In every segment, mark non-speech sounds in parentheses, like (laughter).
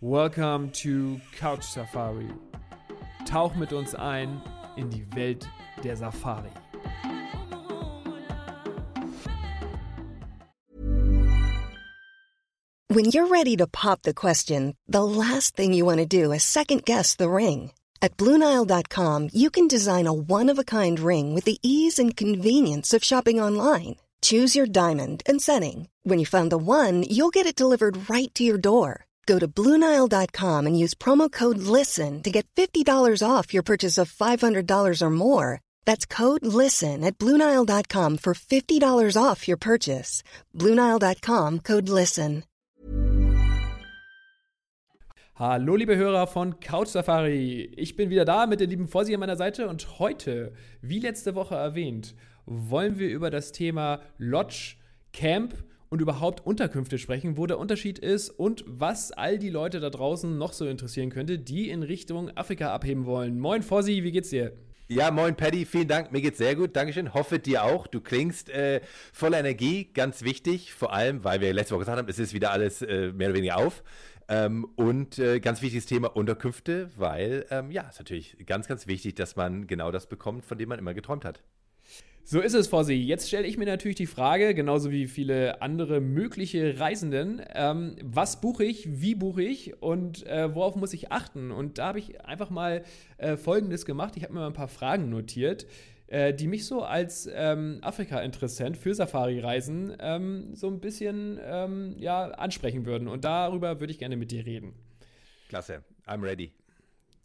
Welcome to Couch Safari. Tauch mit uns ein in die Welt der Safari. When you're ready to pop the question, the last thing you want to do is second guess the ring. At Bluenile.com, you can design a one of a kind ring with the ease and convenience of shopping online. Choose your diamond and setting. When you find the one, you'll get it delivered right to your door. Go to Bluenile.com and use promo code LISTEN to get $50 off your purchase of $500 or more. That's code LISTEN at Bluenile.com for $50 off your purchase. Bluenile.com code LISTEN. Hallo, liebe Hörer von Couch Safari. Ich bin wieder da mit dem lieben Fossi an meiner Seite und heute, wie letzte Woche erwähnt, wollen wir über das Thema Lodge, Camp und überhaupt Unterkünfte sprechen, wo der Unterschied ist und was all die Leute da draußen noch so interessieren könnte, die in Richtung Afrika abheben wollen. Moin Fossi, wie geht's dir? Ja, moin Paddy, vielen Dank. Mir geht's sehr gut. Dankeschön. Hoffe dir auch. Du klingst äh, voller Energie, ganz wichtig. Vor allem, weil wir letzte Woche gesagt haben, es ist wieder alles äh, mehr oder weniger auf. Ähm, und äh, ganz wichtiges Thema Unterkünfte, weil ähm, ja, ist natürlich ganz, ganz wichtig, dass man genau das bekommt, von dem man immer geträumt hat. So ist es, Fossi. Jetzt stelle ich mir natürlich die Frage, genauso wie viele andere mögliche Reisenden, ähm, was buche ich, wie buche ich und äh, worauf muss ich achten? Und da habe ich einfach mal äh, Folgendes gemacht. Ich habe mir mal ein paar Fragen notiert, äh, die mich so als ähm, Afrika-Interessent für Safari-Reisen ähm, so ein bisschen ähm, ja, ansprechen würden. Und darüber würde ich gerne mit dir reden. Klasse, I'm ready.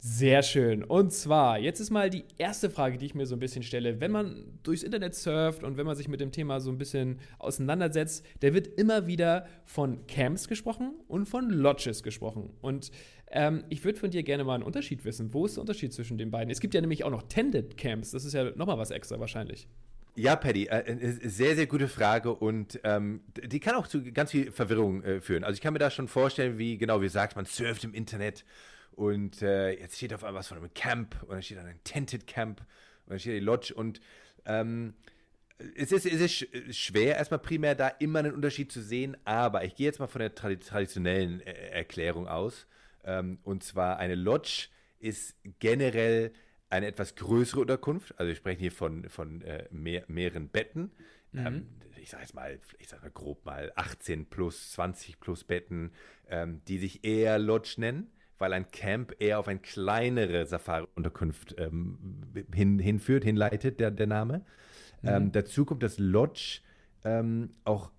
Sehr schön. Und zwar, jetzt ist mal die erste Frage, die ich mir so ein bisschen stelle. Wenn man durchs Internet surft und wenn man sich mit dem Thema so ein bisschen auseinandersetzt, da wird immer wieder von Camps gesprochen und von Lodges gesprochen. Und ähm, ich würde von dir gerne mal einen Unterschied wissen. Wo ist der Unterschied zwischen den beiden? Es gibt ja nämlich auch noch Tended Camps. Das ist ja nochmal was extra wahrscheinlich. Ja, Paddy, äh, sehr, sehr gute Frage und ähm, die kann auch zu ganz viel Verwirrung äh, führen. Also ich kann mir da schon vorstellen, wie genau, wie sagt man, surft im Internet und äh, jetzt steht auf einmal was von einem Camp und dann steht dann ein Tented Camp und dann steht die Lodge und ähm, es ist, es ist schwer, erstmal primär da immer einen Unterschied zu sehen, aber ich gehe jetzt mal von der traditionellen äh, Erklärung aus. Ähm, und zwar eine Lodge ist generell eine etwas größere Unterkunft. Also wir sprechen hier von, von äh, mehr, mehreren Betten. Mhm. Ähm, ich sage jetzt mal, ich sage mal grob mal 18 plus, 20 plus Betten, ähm, die sich eher Lodge nennen weil ein Camp eher auf eine kleinere Safari-Unterkunft ähm, hin, hinführt, hinleitet, der, der Name. Mhm. Ähm, dazu kommt, dass Lodge ähm, auch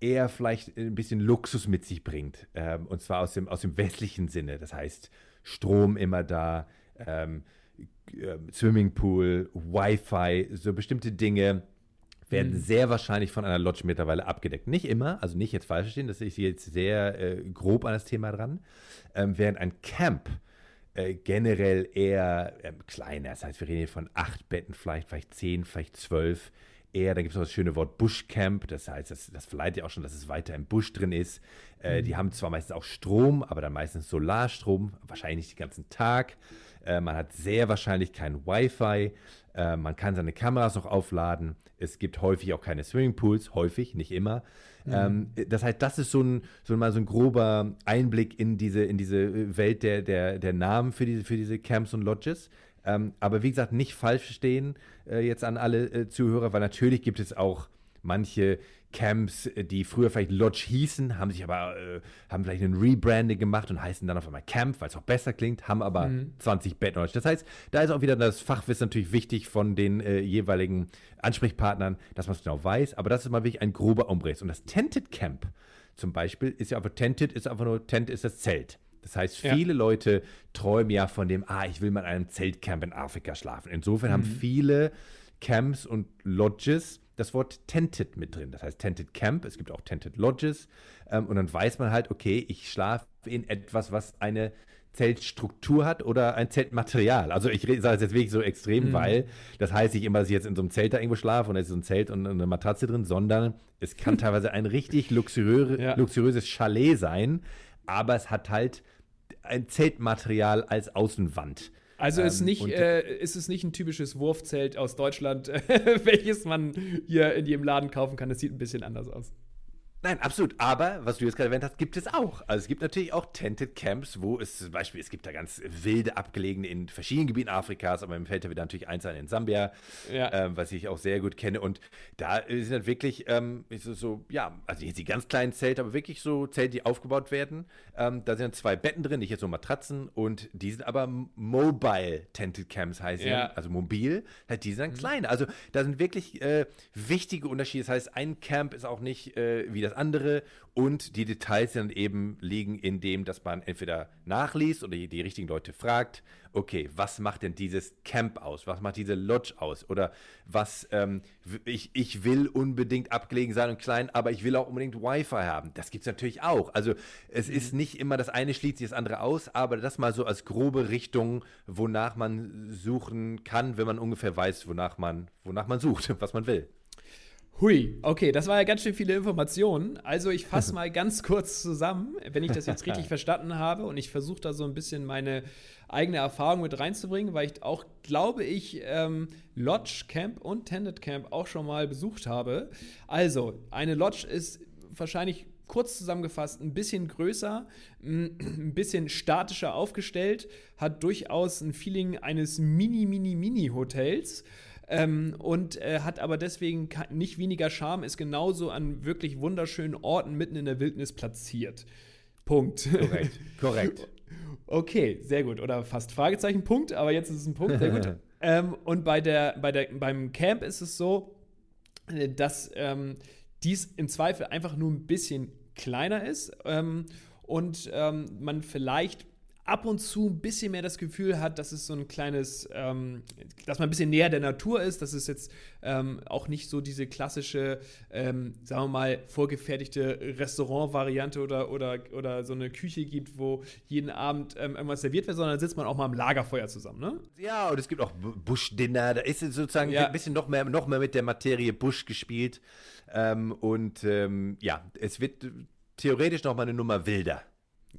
eher vielleicht ein bisschen Luxus mit sich bringt. Ähm, und zwar aus dem, aus dem westlichen Sinne. Das heißt, Strom immer da, ähm, äh, Swimmingpool, Wi-Fi, so bestimmte Dinge werden mhm. sehr wahrscheinlich von einer Lodge mittlerweile abgedeckt. Nicht immer, also nicht jetzt falsch verstehen, das ist jetzt sehr äh, grob an das Thema dran. Ähm, während ein Camp äh, generell eher äh, kleiner, das heißt, wir reden hier von acht Betten, vielleicht, vielleicht zehn, vielleicht zwölf. Eher, da gibt es noch das schöne Wort Bushcamp, das heißt, das, das verleiht ja auch schon, dass es weiter im Busch drin ist. Äh, mhm. Die haben zwar meistens auch Strom, aber dann meistens Solarstrom, wahrscheinlich nicht den ganzen Tag. Äh, man hat sehr wahrscheinlich kein Wi-Fi. Äh, man kann seine Kameras noch aufladen. Es gibt häufig auch keine Swimmingpools, häufig, nicht immer. Mhm. Ähm, das heißt, das ist so ein, so mal so ein grober Einblick in diese, in diese Welt der, der, der Namen für diese, für diese Camps und Lodges. Ähm, aber wie gesagt, nicht falsch verstehen äh, jetzt an alle äh, Zuhörer, weil natürlich gibt es auch manche Camps, äh, die früher vielleicht Lodge hießen, haben sich aber, äh, haben vielleicht ein Rebranding gemacht und heißen dann auf einmal Camp, weil es auch besser klingt, haben aber mhm. 20 Betten. Das heißt, da ist auch wieder das Fachwissen natürlich wichtig von den äh, jeweiligen Ansprechpartnern, dass man es genau weiß. Aber das ist mal wirklich ein grober Umriss. Und das Tented Camp zum Beispiel ist ja einfach, Tented ist einfach nur, Tent ist das Zelt. Das heißt, viele ja. Leute träumen ja von dem, ah, ich will mal in einem Zeltcamp in Afrika schlafen. Insofern mhm. haben viele Camps und Lodges das Wort Tented mit drin. Das heißt Tented Camp, es gibt auch Tented Lodges. Ähm, und dann weiß man halt, okay, ich schlafe in etwas, was eine Zeltstruktur hat oder ein Zeltmaterial. Also ich sage es jetzt wirklich so extrem, mhm. weil das heißt nicht immer, dass ich jetzt in so einem Zelt da irgendwo schlafe und es ist so ein Zelt und eine Matratze drin, sondern es kann (laughs) teilweise ein richtig luxuriös, ja. luxuriöses Chalet sein, aber es hat halt ein Zeltmaterial als Außenwand. Also ist, ähm, nicht, äh, ist es nicht ein typisches Wurfzelt aus Deutschland, (laughs) welches man hier in jedem Laden kaufen kann. Es sieht ein bisschen anders aus. Nein, absolut. Aber, was du jetzt gerade erwähnt hast, gibt es auch. Also es gibt natürlich auch Tented Camps, wo es zum Beispiel, es gibt da ganz wilde abgelegene in verschiedenen Gebieten Afrikas, aber im fällt da wieder natürlich eins ein in Sambia, ja. ähm, was ich auch sehr gut kenne. Und da sind dann wirklich, ähm, so, so, ja, also jetzt die ganz kleinen Zelte, aber wirklich so Zelte, die aufgebaut werden. Ähm, da sind dann zwei Betten drin, nicht jetzt so Matratzen und die sind aber Mobile Tented Camps heißen, ja. also mobil, halt die sind dann mhm. klein. Also da sind wirklich äh, wichtige Unterschiede. Das heißt, ein Camp ist auch nicht äh, wie das andere und die Details dann eben liegen in dem, dass man entweder nachliest oder die, die richtigen Leute fragt, okay, was macht denn dieses Camp aus? Was macht diese Lodge aus? Oder was, ähm, ich, ich will unbedingt abgelegen sein und klein, aber ich will auch unbedingt Wi-Fi haben. Das gibt es natürlich auch. Also es mhm. ist nicht immer das eine schließt sich das andere aus, aber das mal so als grobe Richtung, wonach man suchen kann, wenn man ungefähr weiß, wonach man, wonach man sucht, (laughs) was man will. Hui, okay, das war ja ganz schön viele Informationen. Also ich fasse mal ganz kurz zusammen, wenn ich das jetzt richtig (laughs) verstanden habe und ich versuche da so ein bisschen meine eigene Erfahrung mit reinzubringen, weil ich auch, glaube ich, ähm, Lodge Camp und Tended Camp auch schon mal besucht habe. Also, eine Lodge ist wahrscheinlich kurz zusammengefasst ein bisschen größer, ein bisschen statischer aufgestellt, hat durchaus ein Feeling eines Mini, Mini, Mini-Hotels. Ähm, und äh, hat aber deswegen nicht weniger Charme, ist genauso an wirklich wunderschönen Orten mitten in der Wildnis platziert. Punkt. Korrekt, korrekt. (laughs) Okay, sehr gut. Oder fast Fragezeichen, Punkt, aber jetzt ist es ein Punkt, sehr gut. (laughs) ähm, und bei der, bei der, beim Camp ist es so, äh, dass ähm, dies im Zweifel einfach nur ein bisschen kleiner ist ähm, und ähm, man vielleicht ab und zu ein bisschen mehr das Gefühl hat, dass es so ein kleines, ähm, dass man ein bisschen näher der Natur ist, dass es jetzt ähm, auch nicht so diese klassische, ähm, sagen wir mal, vorgefertigte Restaurant-Variante oder, oder, oder so eine Küche gibt, wo jeden Abend ähm, irgendwas serviert wird, sondern da sitzt man auch mal am Lagerfeuer zusammen, ne? Ja, und es gibt auch Bush-Dinner, da ist sozusagen ja. ein bisschen noch mehr, noch mehr mit der Materie Bush gespielt. Ähm, und ähm, ja, es wird theoretisch noch mal eine Nummer wilder.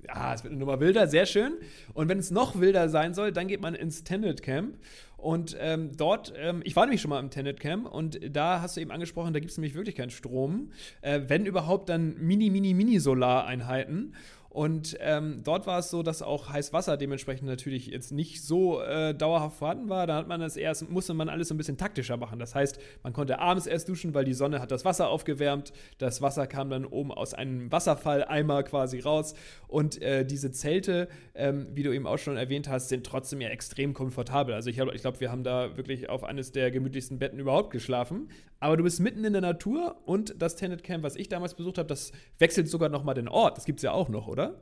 Ja, es wird eine Nummer wilder, sehr schön. Und wenn es noch wilder sein soll, dann geht man ins Tenet Camp. Und ähm, dort, ähm, ich war nämlich schon mal im Tenet Camp und da hast du eben angesprochen, da gibt es nämlich wirklich keinen Strom. Äh, wenn überhaupt, dann mini, mini, mini Solareinheiten. Und ähm, dort war es so, dass auch Heißwasser dementsprechend natürlich jetzt nicht so äh, dauerhaft vorhanden war. Da hat man das erst, musste man alles so ein bisschen taktischer machen. Das heißt, man konnte abends erst duschen, weil die Sonne hat das Wasser aufgewärmt. Das Wasser kam dann oben aus einem Wasserfalleimer quasi raus. Und äh, diese Zelte, ähm, wie du eben auch schon erwähnt hast, sind trotzdem ja extrem komfortabel. Also ich, ich glaube, wir haben da wirklich auf eines der gemütlichsten Betten überhaupt geschlafen. Aber du bist mitten in der Natur und das Tenet Camp, was ich damals besucht habe, das wechselt sogar noch mal den Ort. Das gibt es ja auch noch, oder?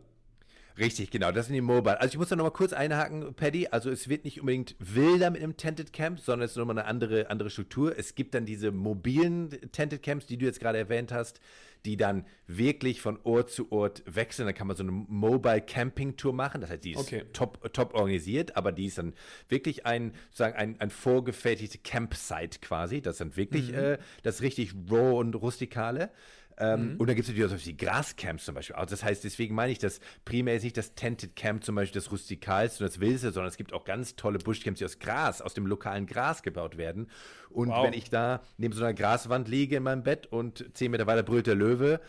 Richtig, genau. Das sind die Mobile. Also ich muss da nochmal kurz einhaken, Paddy. Also es wird nicht unbedingt wilder mit einem Tented Camp, sondern es ist nochmal eine andere, andere Struktur. Es gibt dann diese mobilen Tented Camps, die du jetzt gerade erwähnt hast, die dann wirklich von Ort zu Ort wechseln. Da kann man so eine Mobile Camping Tour machen. Das heißt, die ist okay. top, top organisiert, aber die ist dann wirklich ein, sozusagen ein, ein vorgefertigte Campsite quasi. Das ist dann wirklich mhm. äh, das richtig raw und rustikale. Ähm, mhm. Und dann gibt es natürlich auch die Grascamps zum Beispiel. Also das heißt, deswegen meine ich, dass primär ist nicht das Tented Camp zum Beispiel das rustikalste und das wildeste, sondern es gibt auch ganz tolle Buschcamps, die aus Gras, aus dem lokalen Gras gebaut werden. Und wow. wenn ich da neben so einer Graswand liege in meinem Bett und zehn Meter weiter brüllt der Löwe,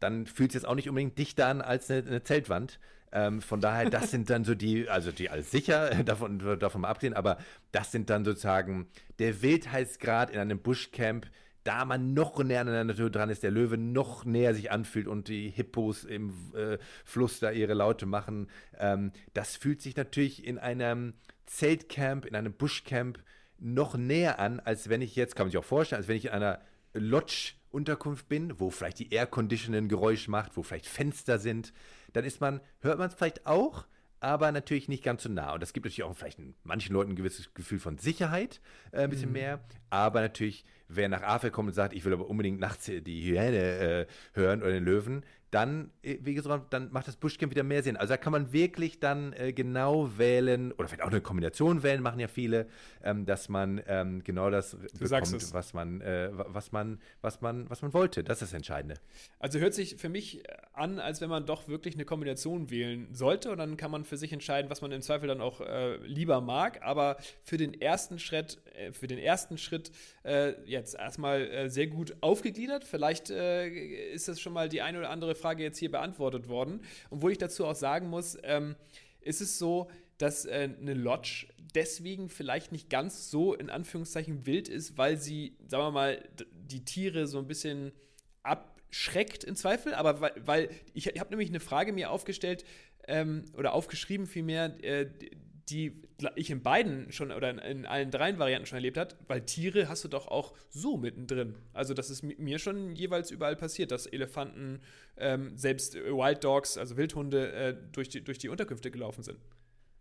dann fühlt es jetzt auch nicht unbedingt dichter an als eine, eine Zeltwand. Ähm, von daher, das sind dann so die, also die alles sicher, (laughs) davon, davon mal abgesehen, aber das sind dann sozusagen der Wildheitsgrad in einem Buschcamp, da man noch näher an der Natur dran ist, der Löwe noch näher sich anfühlt und die Hippos im äh, Fluss da ihre Laute machen. Ähm, das fühlt sich natürlich in einem Zeltcamp, in einem Buschcamp noch näher an, als wenn ich jetzt, kann man sich auch vorstellen, als wenn ich in einer Lodge-Unterkunft bin, wo vielleicht die Air-Conditioning Geräusch macht, wo vielleicht Fenster sind. Dann ist man, hört man es vielleicht auch, aber natürlich nicht ganz so nah. Und das gibt natürlich auch vielleicht manchen Leuten ein gewisses Gefühl von Sicherheit, äh, ein bisschen mhm. mehr. Aber natürlich wer nach Afrika kommt und sagt, ich will aber unbedingt nachts die Hyäne äh, hören oder den Löwen, dann, äh, wie gesagt, dann macht das Buschcamp wieder mehr Sinn. Also da kann man wirklich dann äh, genau wählen, oder vielleicht auch eine Kombination wählen, machen ja viele, ähm, dass man ähm, genau das du bekommt, was man, äh, was man, was man, was man wollte. Das ist das Entscheidende. Also hört sich für mich an, als wenn man doch wirklich eine Kombination wählen sollte und dann kann man für sich entscheiden, was man im Zweifel dann auch äh, lieber mag. Aber für den ersten Schritt, äh, für den ersten Schritt Schritt äh, jetzt erstmal äh, sehr gut aufgegliedert. Vielleicht äh, ist das schon mal die eine oder andere Frage jetzt hier beantwortet worden. Wo ich dazu auch sagen muss, ähm, ist es so, dass äh, eine Lodge deswegen vielleicht nicht ganz so in Anführungszeichen wild ist, weil sie, sagen wir mal, die Tiere so ein bisschen abschreckt in Zweifel. Aber weil, weil ich, ich habe nämlich eine Frage mir aufgestellt ähm, oder aufgeschrieben vielmehr, äh, die ich in beiden schon oder in, in allen dreien Varianten schon erlebt habe, weil Tiere hast du doch auch so mittendrin. Also das ist mir schon jeweils überall passiert, dass Elefanten, ähm, selbst Wild Dogs, also Wildhunde, äh, durch, die, durch die Unterkünfte gelaufen sind.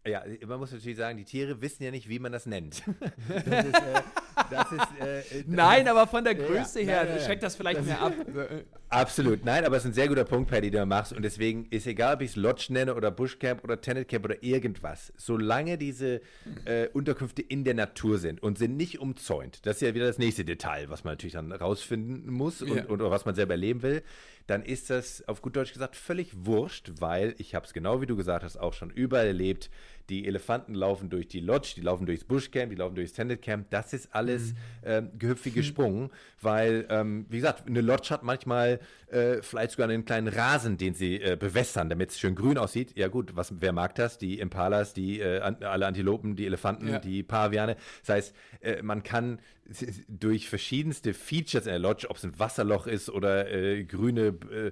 Ja, man muss natürlich sagen, die Tiere wissen ja nicht, wie man das nennt. (laughs) (laughs) Das ist, äh, ist, äh, äh Nein, aber von der Größe ja, her ja, ja, schreckt das vielleicht das mehr ab. Absolut. Nein, aber es ist ein sehr guter Punkt, Paddy, den du machst. Und deswegen ist egal, ob ich es Lodge nenne oder Bushcamp oder Tenet Camp oder irgendwas. Solange diese äh, Unterkünfte in der Natur sind und sind nicht umzäunt, das ist ja wieder das nächste Detail, was man natürlich dann rausfinden muss und, und oder was man selber erleben will, dann ist das auf gut Deutsch gesagt völlig wurscht, weil ich habe es genau wie du gesagt hast auch schon überall erlebt die Elefanten laufen durch die Lodge, die laufen durchs Bushcamp, die laufen durchs Tended Camp. Das ist alles mhm. ähm, gehüpft wie gesprungen, weil, ähm, wie gesagt, eine Lodge hat manchmal äh, vielleicht sogar einen kleinen Rasen, den sie äh, bewässern, damit es schön grün aussieht. Ja gut, was, wer mag das? Die Impalas, die äh, alle Antilopen, die Elefanten, ja. die Paviane. Das heißt, äh, man kann durch verschiedenste Features in der Lodge, ob es ein Wasserloch ist oder äh, grüne äh,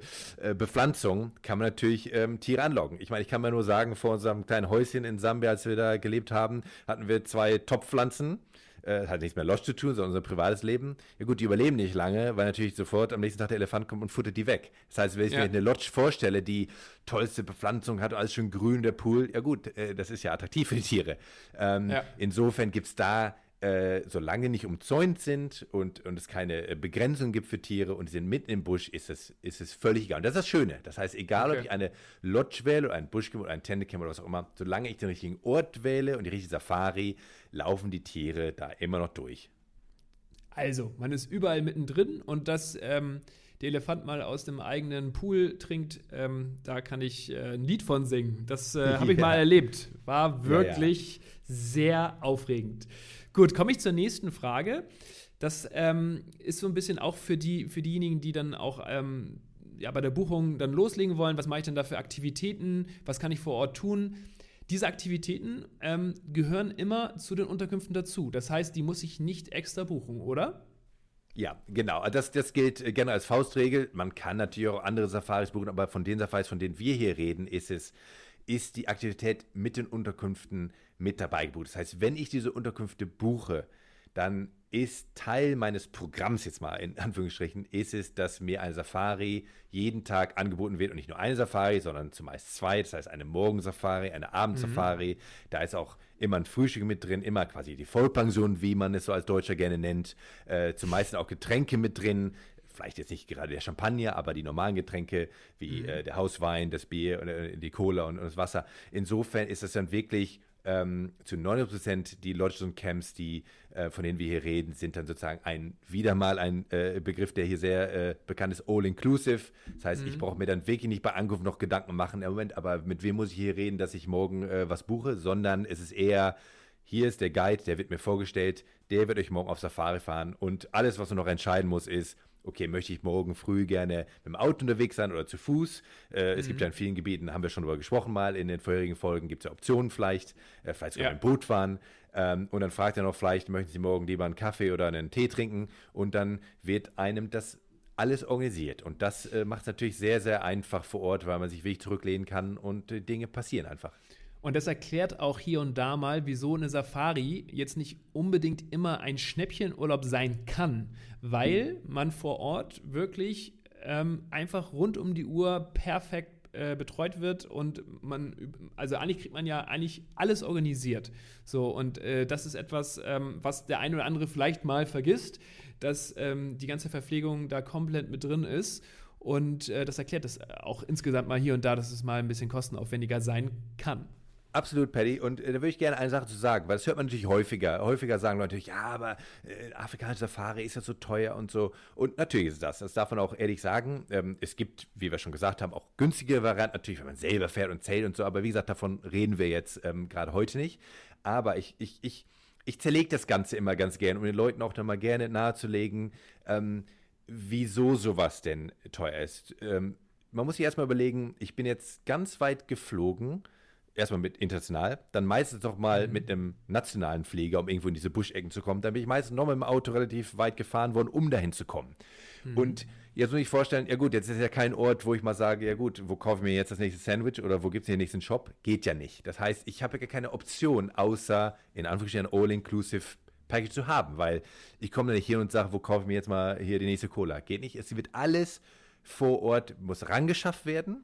äh, Bepflanzung, kann man natürlich ähm, Tiere anlocken. Ich meine, ich kann mal nur sagen, vor unserem kleinen Häuschen in Sambia, als wir da gelebt haben, hatten wir zwei Top-Pflanzen. Äh, hat nichts mehr Lodge zu tun, sondern unser privates Leben. Ja gut, die überleben nicht lange, weil natürlich sofort am nächsten Tag der Elefant kommt und futtert die weg. Das heißt, wenn ich ja. mir eine Lodge vorstelle, die tollste Bepflanzung hat, alles schön grün, der Pool, ja gut, äh, das ist ja attraktiv für die Tiere. Ähm, ja. Insofern gibt es da äh, solange nicht umzäunt sind und, und es keine äh, Begrenzung gibt für Tiere und sie sind mitten im Busch, ist es, ist es völlig egal. Und das ist das Schöne. Das heißt, egal, okay. ob ich eine Lodge wähle oder ein Buschcamp oder ein Tentecamp oder was auch immer, solange ich den richtigen Ort wähle und die richtige Safari, laufen die Tiere da immer noch durch. Also, man ist überall mittendrin und dass ähm, der Elefant mal aus dem eigenen Pool trinkt, ähm, da kann ich äh, ein Lied von singen. Das äh, (laughs) habe ich ja. mal erlebt. War wirklich ja, ja. sehr aufregend. Gut, komme ich zur nächsten Frage. Das ähm, ist so ein bisschen auch für, die, für diejenigen, die dann auch ähm, ja, bei der Buchung dann loslegen wollen. Was mache ich denn da für Aktivitäten? Was kann ich vor Ort tun? Diese Aktivitäten ähm, gehören immer zu den Unterkünften dazu. Das heißt, die muss ich nicht extra buchen, oder? Ja, genau. Das, das gilt äh, gerne als Faustregel. Man kann natürlich auch andere Safaris buchen, aber von den Safaris, von denen wir hier reden, ist es, ist die Aktivität mit den Unterkünften mit dabei gebucht. Das heißt, wenn ich diese Unterkünfte buche, dann ist Teil meines Programms jetzt mal in Anführungsstrichen, ist es, dass mir eine Safari jeden Tag angeboten wird und nicht nur eine Safari, sondern zumeist zwei. Das heißt eine Morgensafari, eine Abendsafari. Mhm. Da ist auch immer ein Frühstück mit drin, immer quasi die Vollpension, wie man es so als Deutscher gerne nennt. Äh, zumeist auch Getränke mit drin vielleicht jetzt nicht gerade der Champagner, aber die normalen Getränke wie mhm. äh, der Hauswein, das Bier, äh, die Cola und, und, das Wasser. Insofern ist es dann wirklich ähm, zu 90 Prozent die Lodges und Camps, die, äh, von denen wir hier reden, sind dann sozusagen ein, wieder mal ein äh, Begriff, der hier sehr äh, bekannt ist, all-inclusive. Das heißt, mhm. ich brauche mir dann wirklich nicht bei Ankunft noch Gedanken machen, im Moment, aber mit wem muss ich hier reden, dass ich morgen äh, was buche, sondern es ist eher, hier ist der Guide, der wird mir vorgestellt, der wird euch morgen auf Safari fahren und alles, was man noch entscheiden muss, ist, okay, möchte ich morgen früh gerne mit dem Auto unterwegs sein oder zu Fuß? Äh, mhm. Es gibt mhm. ja in vielen Gebieten, haben wir schon darüber gesprochen mal, in den vorherigen Folgen gibt es ja Optionen vielleicht, äh, vielleicht sogar ja. ein Boot fahren. Ähm, und dann fragt er noch vielleicht, möchten Sie morgen lieber einen Kaffee oder einen Tee trinken? Und dann wird einem das alles organisiert. Und das äh, macht es natürlich sehr, sehr einfach vor Ort, weil man sich wirklich zurücklehnen kann und äh, Dinge passieren einfach. Und das erklärt auch hier und da mal, wieso eine Safari jetzt nicht unbedingt immer ein Schnäppchenurlaub sein kann, weil man vor Ort wirklich ähm, einfach rund um die Uhr perfekt äh, betreut wird und man, also eigentlich kriegt man ja eigentlich alles organisiert. So, und äh, das ist etwas, ähm, was der eine oder andere vielleicht mal vergisst, dass ähm, die ganze Verpflegung da komplett mit drin ist. Und äh, das erklärt das auch insgesamt mal hier und da, dass es mal ein bisschen kostenaufwendiger sein kann. Absolut, Paddy. Und äh, da würde ich gerne eine Sache zu sagen, weil das hört man natürlich häufiger. Häufiger sagen Leute, ja, aber äh, afrikanische Safari ist ja so teuer und so. Und natürlich ist das. Das darf man auch ehrlich sagen. Ähm, es gibt, wie wir schon gesagt haben, auch günstige Varianten, natürlich, wenn man selber fährt und zählt und so. Aber wie gesagt, davon reden wir jetzt ähm, gerade heute nicht. Aber ich, ich, ich, ich zerlege das Ganze immer ganz gern, um den Leuten auch dann mal gerne nahezulegen, ähm, wieso sowas denn teuer ist. Ähm, man muss sich erstmal überlegen, ich bin jetzt ganz weit geflogen, erstmal mit international, dann meistens noch mal mhm. mit einem nationalen Flieger, um irgendwo in diese Buschecken zu kommen. Dann bin ich meistens noch mit dem Auto relativ weit gefahren worden, um dahin zu kommen. Mhm. Und jetzt muss ich vorstellen, ja gut, jetzt ist ja kein Ort, wo ich mal sage, ja gut, wo kaufe ich mir jetzt das nächste Sandwich oder wo gibt es den nächsten Shop? Geht ja nicht. Das heißt, ich habe ja keine Option, außer in Anführungsstrichen All-Inclusive Package zu haben, weil ich komme da nicht hin und sage, wo kaufe ich mir jetzt mal hier die nächste Cola? Geht nicht. Es wird alles vor Ort, muss rangeschafft werden,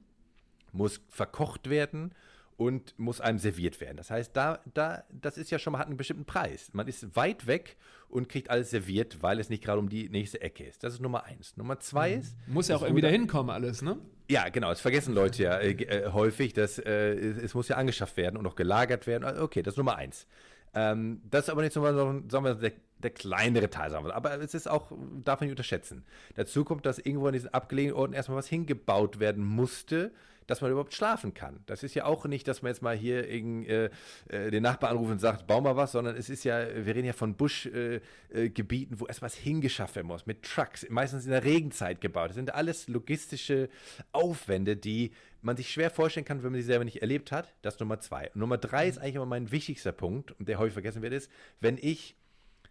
muss verkocht werden und muss einem serviert werden. Das heißt, da, da, das ist ja schon mal, hat einen bestimmten Preis. Man ist weit weg und kriegt alles serviert, weil es nicht gerade um die nächste Ecke ist. Das ist Nummer eins. Nummer zwei mhm. ist. Muss ja auch irgendwie dahin kommen, alles, ne? Ja, genau. Das vergessen Leute ja äh, äh, häufig. Dass, äh, es muss ja angeschafft werden und auch gelagert werden. Also, okay, das ist Nummer eins. Ähm, das ist aber nicht so, sagen wir, der, der kleinere Teil, sagen wir. Aber es ist auch, darf man nicht unterschätzen. Dazu kommt, dass irgendwo an diesen abgelegenen Orten erstmal was hingebaut werden musste dass man überhaupt schlafen kann. Das ist ja auch nicht, dass man jetzt mal hier irgend, äh, äh, den Nachbar anruft und sagt, bau mal was, sondern es ist ja, wir reden ja von Buschgebieten, äh, äh wo erst was hingeschafft werden muss, mit Trucks, meistens in der Regenzeit gebaut. Das sind alles logistische Aufwände, die man sich schwer vorstellen kann, wenn man sie selber nicht erlebt hat. Das ist Nummer zwei. Und Nummer drei ist eigentlich immer mein wichtigster Punkt, und der häufig vergessen wird, ist, wenn ich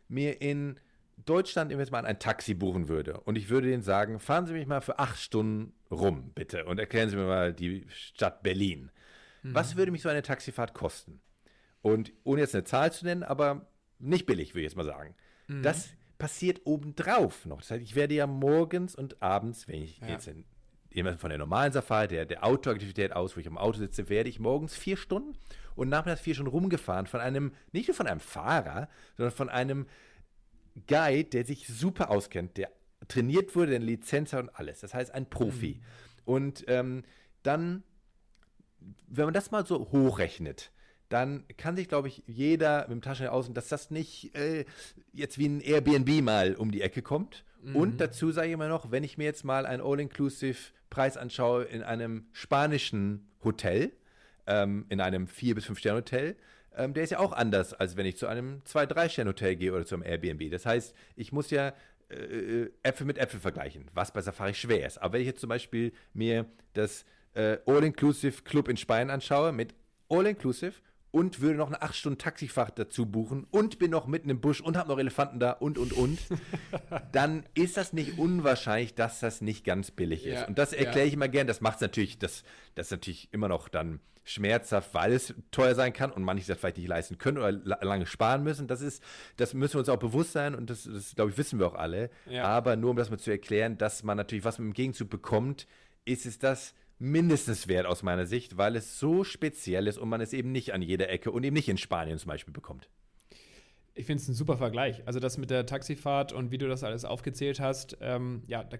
mir in Deutschland jetzt mal ein Taxi buchen würde und ich würde denen sagen, fahren Sie mich mal für acht Stunden rum, bitte, und erklären Sie mir mal die Stadt Berlin. Mhm. Was würde mich so eine Taxifahrt kosten? Und ohne jetzt eine Zahl zu nennen, aber nicht billig, würde ich jetzt mal sagen. Mhm. Das passiert obendrauf noch. Das heißt, ich werde ja morgens und abends, wenn ich ja. jetzt in, jemand von der normalen Safari, der, der Autoaktivität aus, wo ich am Auto sitze, werde ich morgens vier Stunden und nachmittags vier Stunden rumgefahren von einem, nicht nur von einem Fahrer, sondern von einem Guy, der sich super auskennt, der trainiert wurde, der Lizenz hat und alles. Das heißt, ein Profi. Mhm. Und ähm, dann, wenn man das mal so hochrechnet, dann kann sich, glaube ich, jeder mit dem Taschengeld aus, dass das nicht äh, jetzt wie ein Airbnb mal um die Ecke kommt. Mhm. Und dazu sage ich immer noch, wenn ich mir jetzt mal einen All-Inclusive-Preis anschaue in einem spanischen Hotel, ähm, in einem 4- bis 5-Sterne-Hotel, ähm, der ist ja auch anders, als wenn ich zu einem 2-3-Sterne-Hotel gehe oder zum Airbnb. Das heißt, ich muss ja äh, äh, Äpfel mit Äpfel vergleichen, was bei Safari schwer ist. Aber wenn ich jetzt zum Beispiel mir das äh, All-Inclusive Club in Speyen anschaue, mit All-Inclusive und würde noch eine 8 Stunden Taxifahrt dazu buchen und bin noch mitten im Busch und habe noch Elefanten da und und und, (laughs) dann ist das nicht unwahrscheinlich, dass das nicht ganz billig ist. Ja, und das erkläre ja. ich immer gern. Das macht es natürlich, das, das ist natürlich immer noch dann schmerzhaft, weil es teuer sein kann und manche das vielleicht nicht leisten können oder lange sparen müssen. Das ist, das müssen wir uns auch bewusst sein und das, das glaube ich, wissen wir auch alle. Ja. Aber nur um das mal zu erklären, dass man natürlich, was man im Gegenzug bekommt, ist es das mindestens wert aus meiner Sicht, weil es so speziell ist und man es eben nicht an jeder Ecke und eben nicht in Spanien zum Beispiel bekommt. Ich finde es ein super Vergleich. Also das mit der Taxifahrt und wie du das alles aufgezählt hast, ähm, ja, da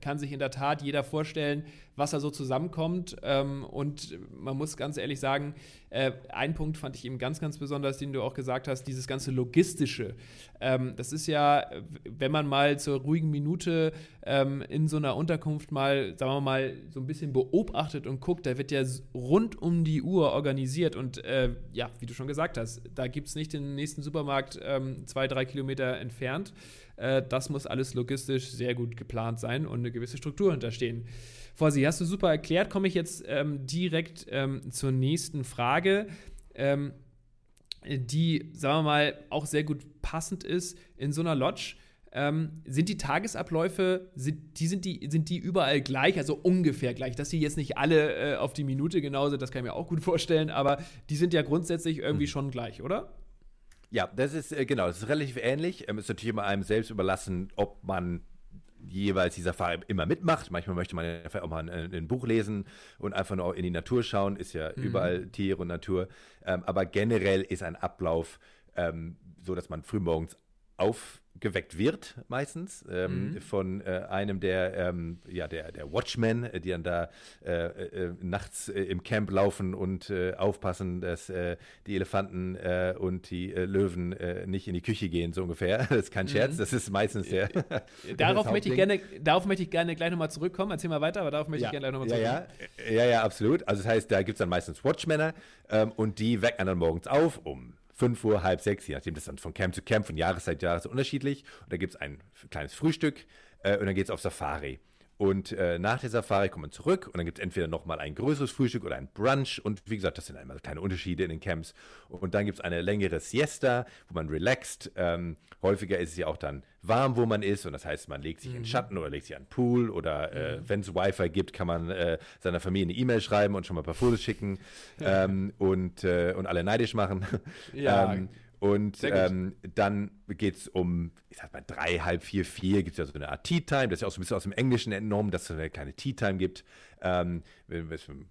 kann sich in der Tat jeder vorstellen, was da so zusammenkommt. Ähm, und man muss ganz ehrlich sagen, äh, ein Punkt fand ich eben ganz, ganz besonders, den du auch gesagt hast, dieses ganze Logistische. Ähm, das ist ja, wenn man mal zur ruhigen Minute ähm, in so einer Unterkunft mal, sagen wir mal, so ein bisschen beobachtet und guckt, da wird ja rund um die Uhr organisiert. Und äh, ja, wie du schon gesagt hast, da gibt es nicht den nächsten Supermarkt ähm, zwei, drei Kilometer entfernt. Äh, das muss alles logistisch sehr gut geplant sein und eine gewisse Struktur hinterstehen. Vorsi, hast du super erklärt. Komme ich jetzt ähm, direkt ähm, zur nächsten Frage, ähm, die, sagen wir mal, auch sehr gut passend ist in so einer Lodge. Ähm, sind die Tagesabläufe, sind die, sind, die, sind die überall gleich, also ungefähr gleich? Dass die jetzt nicht alle äh, auf die Minute genau sind, das kann ich mir auch gut vorstellen, aber die sind ja grundsätzlich irgendwie mhm. schon gleich, oder? Ja, das ist äh, genau, das ist relativ ähnlich. Ähm, ist natürlich immer einem selbst überlassen, ob man jeweils die Safari immer mitmacht. Manchmal möchte man einfach auch mal ein, ein, Buch lesen und einfach nur in die Natur schauen. Ist ja mhm. überall Tiere und Natur. Ähm, aber generell ist ein Ablauf ähm, so, dass man frühmorgens auf geweckt wird, meistens, ähm, mhm. von äh, einem der, ähm, ja, der, der Watchmen, äh, die dann da äh, äh, nachts äh, im Camp laufen und äh, aufpassen, dass die Elefanten und die Löwen nicht in die Küche gehen, so ungefähr. (laughs) Das ist kein mhm. Scherz, das ist meistens der. (laughs) darauf, möchte ich gerne, darauf möchte ich gerne gleich nochmal zurückkommen. Erzähl mal weiter, aber darauf möchte ja. ich gerne gleich nochmal zurückkommen. Ja, ja, ja, ja, absolut. Also, das heißt, da gibt es dann meistens Watchmänner ähm, und die wecken dann morgens auf um 5 Uhr, halb sechs, je nachdem, das ist dann von Camp zu Camp, von Jahreszeit zu Jahreszeit unterschiedlich. Und da gibt es ein kleines Frühstück äh, und dann geht es auf Safari. Und äh, nach der Safari kommt man zurück und dann gibt es entweder nochmal ein größeres Frühstück oder ein Brunch. Und wie gesagt, das sind einmal kleine Unterschiede in den Camps. Und dann gibt es eine längere Siesta, wo man relaxt. Ähm, häufiger ist es ja auch dann warm, wo man ist. Und das heißt, man legt sich mhm. in Schatten oder legt sich an den Pool. Oder äh, mhm. wenn es Wi-Fi gibt, kann man äh, seiner Familie eine E-Mail schreiben und schon mal ein paar Fotos schicken ähm, und, äh, und alle neidisch machen. Ja. (laughs) ähm, und ähm, dann geht es um, ich sag mal, drei, halb vier, vier, gibt es ja so eine Art Tea-Time, das ist ja auch so ein bisschen aus dem Englischen entnommen, dass es eine kleine Tea-Time gibt. Ähm,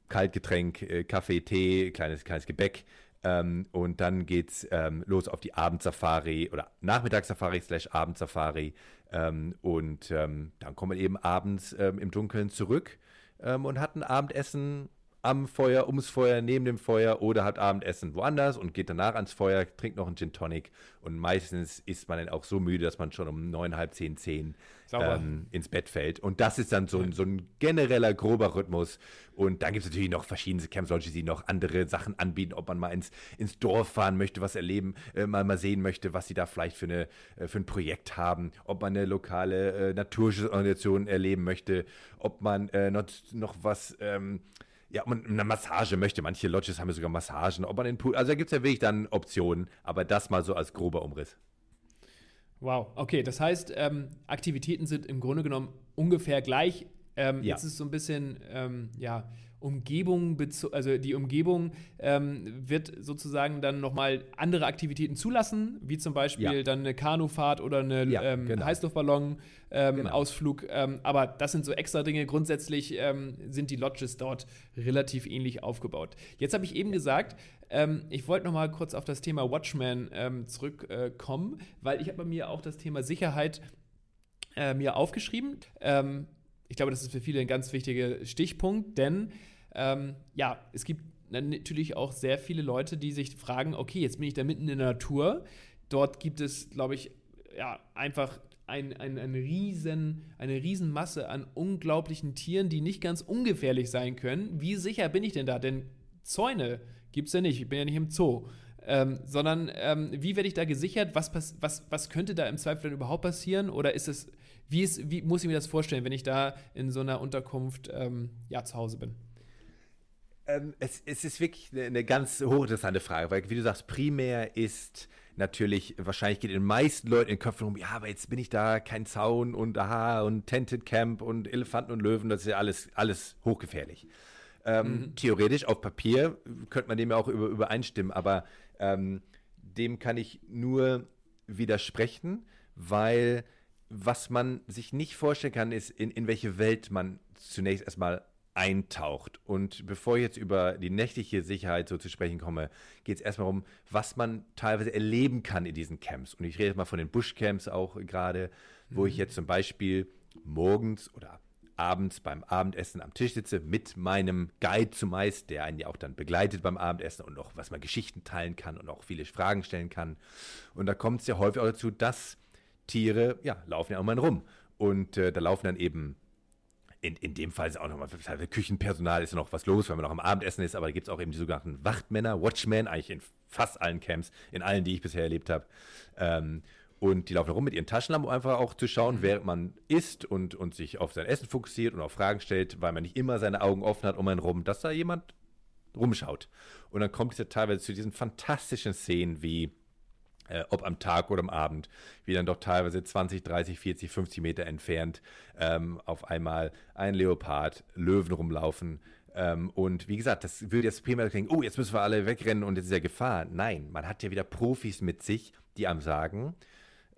Kaltgetränk, äh, Kaffee, Tee, kleines, kleines Gebäck. Ähm, und dann geht es ähm, los auf die Abendsafari oder Nachmittagssafari slash Abendsafari. Ähm, und ähm, dann kommt man eben abends ähm, im Dunkeln zurück und hat ein Abendessen am Feuer, ums Feuer, neben dem Feuer oder hat Abendessen woanders und geht danach ans Feuer, trinkt noch einen Gin Tonic und meistens ist man dann auch so müde, dass man schon um neun, halb zehn, zehn ähm, ins Bett fällt. Und das ist dann so ein, so ein genereller, grober Rhythmus. Und dann gibt es natürlich noch verschiedene Camps, solche, die noch andere Sachen anbieten, ob man mal ins, ins Dorf fahren möchte, was erleben, äh, mal, mal sehen möchte, was sie da vielleicht für, eine, äh, für ein Projekt haben, ob man eine lokale äh, Naturschutzorganisation erleben möchte, ob man äh, noch, noch was ähm, ja, man eine Massage möchte. Manche Lodges haben ja sogar Massagen, ob man den Pool. Also da gibt es ja wirklich dann Optionen, aber das mal so als grober Umriss. Wow, okay, das heißt, ähm, Aktivitäten sind im Grunde genommen ungefähr gleich. Ähm, ja. Jetzt ist es so ein bisschen, ähm, ja, Umgebung, also die Umgebung ähm, wird sozusagen dann nochmal andere Aktivitäten zulassen, wie zum Beispiel ja. dann eine Kanufahrt oder eine ja, ähm, genau. Heißluftballon-Ausflug. Ähm, genau. Ähm, aber das sind so extra Dinge. Grundsätzlich ähm, sind die Lodges dort relativ ähnlich aufgebaut. Jetzt habe ich eben gesagt, ähm, ich wollte nochmal kurz auf das Thema Watchman zurückkommen, äh, weil ich habe bei mir auch das Thema Sicherheit äh, mir aufgeschrieben. Ich glaube, das ist für viele ein ganz wichtiger Stichpunkt, denn ähm, ja, es gibt natürlich auch sehr viele Leute, die sich fragen, okay, jetzt bin ich da mitten in der Natur. Dort gibt es, glaube ich, ja, einfach ein, ein, ein riesen, eine Riesenmasse an unglaublichen Tieren, die nicht ganz ungefährlich sein können. Wie sicher bin ich denn da? Denn Zäune gibt es ja nicht. Ich bin ja nicht im Zoo. Ähm, sondern ähm, wie werde ich da gesichert? Was, was, was könnte da im Zweifel dann überhaupt passieren? Oder ist es wie, ist, wie muss ich mir das vorstellen, wenn ich da in so einer Unterkunft ähm, ja, zu Hause bin? Ähm, es, es, ist wirklich eine, eine ganz hochinteressante Frage, weil, wie du sagst, primär ist natürlich, wahrscheinlich geht den meisten Leuten in den Köpfen um, ja, aber jetzt bin ich da, kein Zaun und aha und Tented Camp und Elefanten und Löwen, das ist ja alles, alles hochgefährlich. Ähm, mhm. Theoretisch auf Papier könnte man dem ja auch über, übereinstimmen, aber ähm, dem kann ich nur widersprechen, weil was man sich nicht vorstellen kann, ist, in, in welche Welt man zunächst erstmal eintaucht. Und bevor ich jetzt über die nächtliche Sicherheit so zu sprechen komme, geht es erstmal um, was man teilweise erleben kann in diesen Camps. Und ich rede jetzt mal von den Bushcamps auch gerade, wo mhm. ich jetzt zum Beispiel morgens oder abends beim Abendessen am Tisch sitze mit meinem Guide zumeist, der einen ja auch dann begleitet beim Abendessen und auch was man Geschichten teilen kann und auch viele Fragen stellen kann. Und da kommt es ja häufig auch dazu, dass Tiere, ja, laufen ja irgendwann rum. Und äh, da laufen dann eben, in, in dem Fall ist auch nochmal, Küchenpersonal ist ja noch was los, wenn man noch am Abendessen ist, aber da gibt es auch eben die sogenannten Wachtmänner, Watchmen, eigentlich in fast allen Camps, in allen, die ich bisher erlebt habe. Ähm, und die laufen rum mit ihren Taschenlampen, um einfach auch zu schauen, mhm. während man isst und, und sich auf sein Essen fokussiert und auf Fragen stellt, weil man nicht immer seine Augen offen hat um einen rum, dass da jemand rumschaut. Und dann kommt es ja teilweise zu diesen fantastischen Szenen wie äh, ob am Tag oder am Abend, wie dann doch teilweise 20, 30, 40, 50 Meter entfernt ähm, auf einmal ein Leopard, Löwen rumlaufen. Ähm, und wie gesagt, das würde jetzt primär denken, oh, jetzt müssen wir alle wegrennen und jetzt ist ja Gefahr. Nein, man hat ja wieder Profis mit sich, die einem sagen,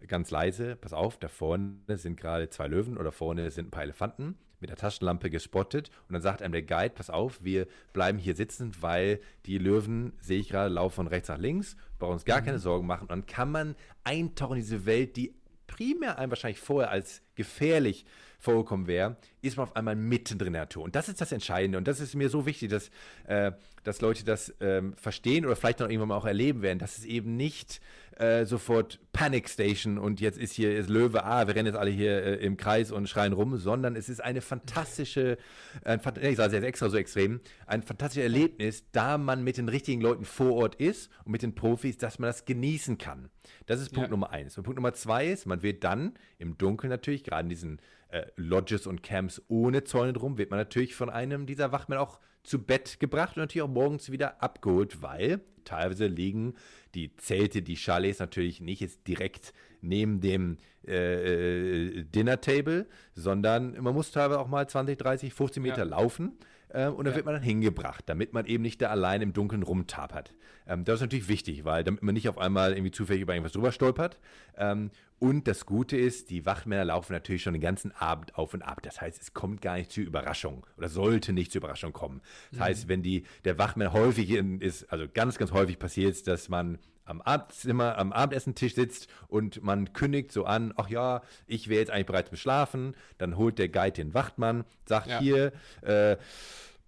ganz leise, pass auf, da vorne sind gerade zwei Löwen oder vorne sind ein paar Elefanten mit der Taschenlampe gespottet und dann sagt einem der Guide, pass auf, wir bleiben hier sitzen, weil die Löwen, sehe ich gerade, laufen von rechts nach links, brauchen uns gar mhm. keine Sorgen machen und dann kann man eintauchen in diese Welt, die primär einem wahrscheinlich vorher als gefährlich vorgekommen wäre, ist man auf einmal mittendrin in der Natur. Und das ist das Entscheidende. Und das ist mir so wichtig, dass, äh, dass Leute das ähm, verstehen oder vielleicht noch irgendwann mal auch erleben werden, dass es eben nicht äh, sofort Panic Station und jetzt ist hier ist Löwe, ah, wir rennen jetzt alle hier äh, im Kreis und schreien rum, sondern es ist eine fantastische, ein, ich sage jetzt extra so extrem, ein fantastisches Erlebnis, da man mit den richtigen Leuten vor Ort ist und mit den Profis, dass man das genießen kann. Das ist Punkt ja. Nummer eins. Und Punkt Nummer zwei ist, man wird dann im Dunkeln natürlich, gerade in diesen äh, Lodges und Camps ohne Zäune drum, wird man natürlich von einem dieser Wachmänner auch zu Bett gebracht und natürlich auch morgens wieder abgeholt, weil teilweise liegen die Zelte, die Chalets natürlich nicht jetzt direkt neben dem äh, äh Dinner Table, sondern man muss teilweise auch mal 20, 30, 15 Meter ja. laufen. Äh, und dann ja. wird man dann hingebracht, damit man eben nicht da allein im Dunkeln rumtapert. Ähm, das ist natürlich wichtig, weil damit man nicht auf einmal irgendwie zufällig über irgendwas drüber stolpert. Ähm, und das Gute ist, die Wachmänner laufen natürlich schon den ganzen Abend auf und ab. Das heißt, es kommt gar nicht zur Überraschung oder sollte nicht zur Überraschung kommen. Das mhm. heißt, wenn die, der Wachmänner häufig ist, also ganz, ganz häufig passiert es, dass man am Abendzimmer, am Abendessentisch sitzt und man kündigt so an, ach ja, ich wäre jetzt eigentlich bereit zum Schlafen. Dann holt der Guide den Wachtmann, sagt ja. hier, äh,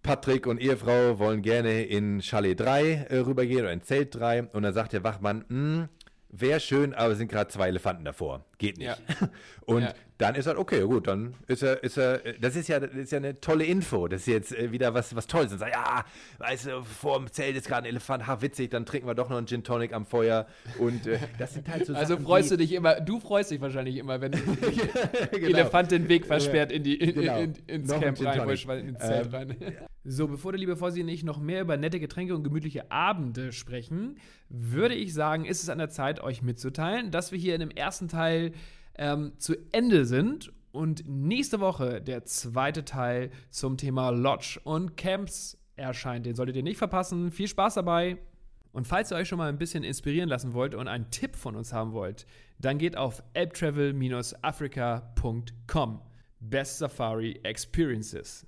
Patrick und Ehefrau wollen gerne in Chalet 3 äh, rübergehen oder in Zelt 3 und dann sagt der Wachmann, hm, wäre schön, aber es sind gerade zwei Elefanten davor. Geht nicht. Ja. (laughs) Und ja. Dann ist er, okay, gut, dann ist er, ist er, das ist ja, das ist ja eine tolle Info. Das ist jetzt äh, wieder was, was Tolles. Und sagt, ja, weißt du, vor dem Zelt ist gerade ein Elefant, ha, witzig, dann trinken wir doch noch einen Gin Tonic am Feuer. Und äh, (laughs) das sind halt so Also Sachen, freust du dich immer, du freust dich wahrscheinlich immer, wenn (laughs) genau. Elefant den Weg versperrt in die, in, genau. in, ins noch Camp rein, ins Zelt ähm, rein. So, bevor der liebe Fossi und ich noch mehr über nette Getränke und gemütliche Abende sprechen, würde ich sagen, ist es an der Zeit, euch mitzuteilen, dass wir hier in dem ersten Teil ähm, zu Ende sind und nächste Woche der zweite Teil zum Thema Lodge und Camps erscheint. Den solltet ihr nicht verpassen. Viel Spaß dabei. Und falls ihr euch schon mal ein bisschen inspirieren lassen wollt und einen Tipp von uns haben wollt, dann geht auf elbtravel-africa.com. Best Safari Experiences.